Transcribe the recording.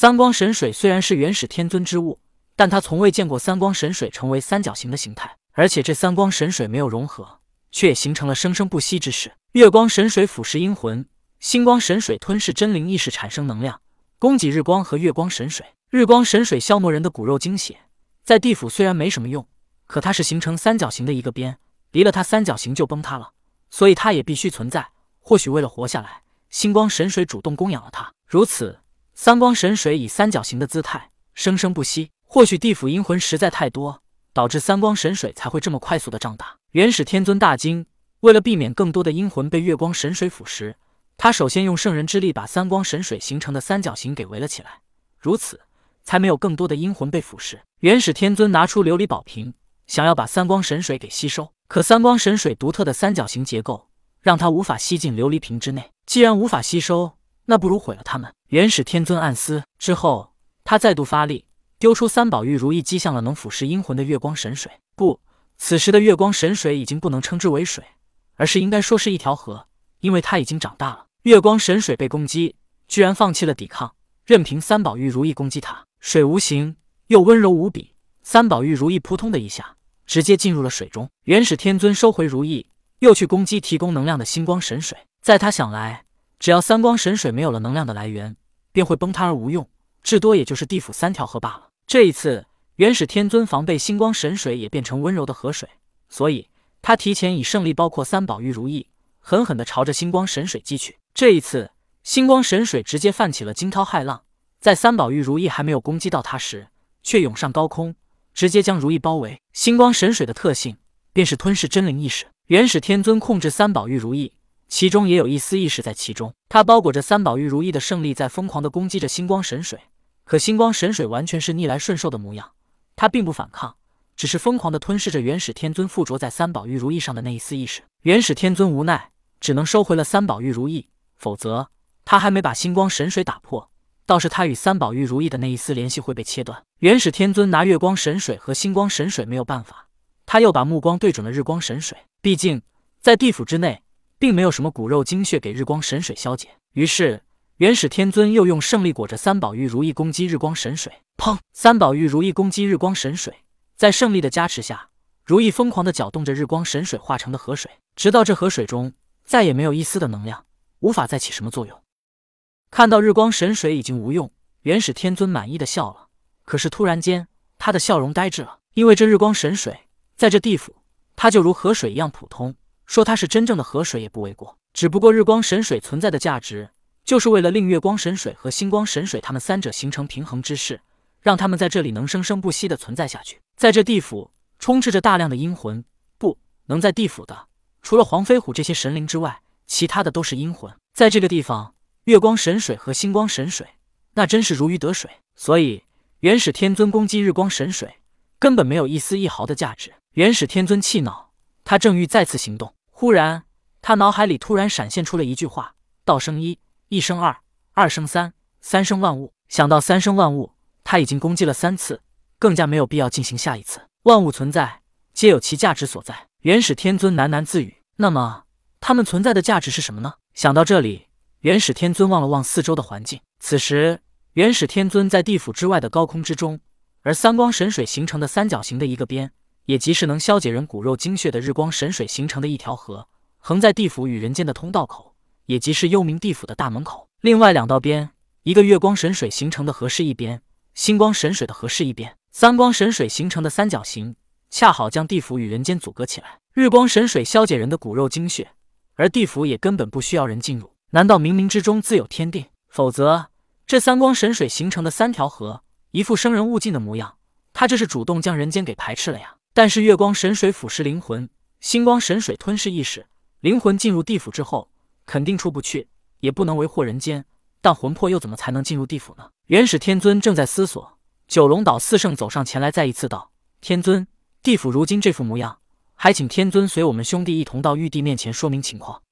三光神水虽然是元始天尊之物，但他从未见过三光神水成为三角形的形态，而且这三光神水没有融合，却也形成了生生不息之势。月光神水腐蚀阴魂，星光神水吞噬真灵意识，产生能量，供给日光和月光神水。日光神水消磨人的骨肉精血，在地府虽然没什么用，可它是形成三角形的一个边，离了它三角形就崩塌了，所以它也必须存在。或许为了活下来，星光神水主动供养了它，如此。三光神水以三角形的姿态生生不息，或许地府阴魂实在太多，导致三光神水才会这么快速的胀大。元始天尊大惊，为了避免更多的阴魂被月光神水腐蚀，他首先用圣人之力把三光神水形成的三角形给围了起来，如此才没有更多的阴魂被腐蚀。元始天尊拿出琉璃宝瓶，想要把三光神水给吸收，可三光神水独特的三角形结构让他无法吸进琉璃瓶之内。既然无法吸收，那不如毁了他们。元始天尊暗思之后，他再度发力，丢出三宝玉如意，击向了能腐蚀阴魂的月光神水。不，此时的月光神水已经不能称之为水，而是应该说是一条河，因为它已经长大了。月光神水被攻击，居然放弃了抵抗，任凭三宝玉如意攻击它。水无形，又温柔无比，三宝玉如意扑通的一下，直接进入了水中。元始天尊收回如意，又去攻击提供能量的星光神水。在他想来。只要三光神水没有了能量的来源，便会崩塌而无用，至多也就是地府三条河罢了。这一次，元始天尊防备星光神水也变成温柔的河水，所以他提前以胜利包括三宝玉如意，狠狠地朝着星光神水击去。这一次，星光神水直接泛起了惊涛骇浪，在三宝玉如意还没有攻击到他时，却涌上高空，直接将如意包围。星光神水的特性便是吞噬真灵意识。元始天尊控制三宝玉如意。其中也有一丝意识在其中，他包裹着三宝玉如意的胜利，在疯狂的攻击着星光神水。可星光神水完全是逆来顺受的模样，他并不反抗，只是疯狂的吞噬着元始天尊附着在三宝玉如意上的那一丝意识。元始天尊无奈，只能收回了三宝玉如意，否则他还没把星光神水打破，倒是他与三宝玉如意的那一丝联系会被切断。元始天尊拿月光神水和星光神水没有办法，他又把目光对准了日光神水，毕竟在地府之内。并没有什么骨肉精血给日光神水消解，于是元始天尊又用胜利裹着三宝玉如意攻击日光神水。砰！三宝玉如意攻击日光神水，在胜利的加持下，如意疯狂地搅动着日光神水化成的河水，直到这河水中再也没有一丝的能量，无法再起什么作用。看到日光神水已经无用，元始天尊满意的笑了。可是突然间，他的笑容呆滞了，因为这日光神水在这地府，它就如河水一样普通。说它是真正的河水也不为过，只不过日光神水存在的价值，就是为了令月光神水和星光神水他们三者形成平衡之势，让他们在这里能生生不息的存在下去。在这地府充斥着大量的阴魂，不能在地府的，除了黄飞虎这些神灵之外，其他的都是阴魂。在这个地方，月光神水和星光神水那真是如鱼得水，所以元始天尊攻击日光神水根本没有一丝一毫的价值。元始天尊气恼，他正欲再次行动。忽然，他脑海里突然闪现出了一句话：“道生一，一生二，二生三，三生万物。”想到三生万物，他已经攻击了三次，更加没有必要进行下一次。万物存在，皆有其价值所在。元始天尊喃喃自语：“那么，他们存在的价值是什么呢？”想到这里，元始天尊望了望四周的环境。此时，元始天尊在地府之外的高空之中，而三光神水形成的三角形的一个边。也即是能消解人骨肉精血的日光神水形成的一条河，横在地府与人间的通道口，也即是幽冥地府的大门口。另外两道边，一个月光神水形成的河是一边，星光神水的河是一边。三光神水形成的三角形，恰好将地府与人间阻隔起来。日光神水消解人的骨肉精血，而地府也根本不需要人进入。难道冥冥之中自有天定？否则，这三光神水形成的三条河，一副生人勿近的模样，他这是主动将人间给排斥了呀。但是月光神水腐蚀灵魂，星光神水吞噬意识，灵魂进入地府之后肯定出不去，也不能为祸人间。但魂魄又怎么才能进入地府呢？元始天尊正在思索，九龙岛四圣走上前来，再一次道：“天尊，地府如今这副模样，还请天尊随我们兄弟一同到玉帝面前说明情况。”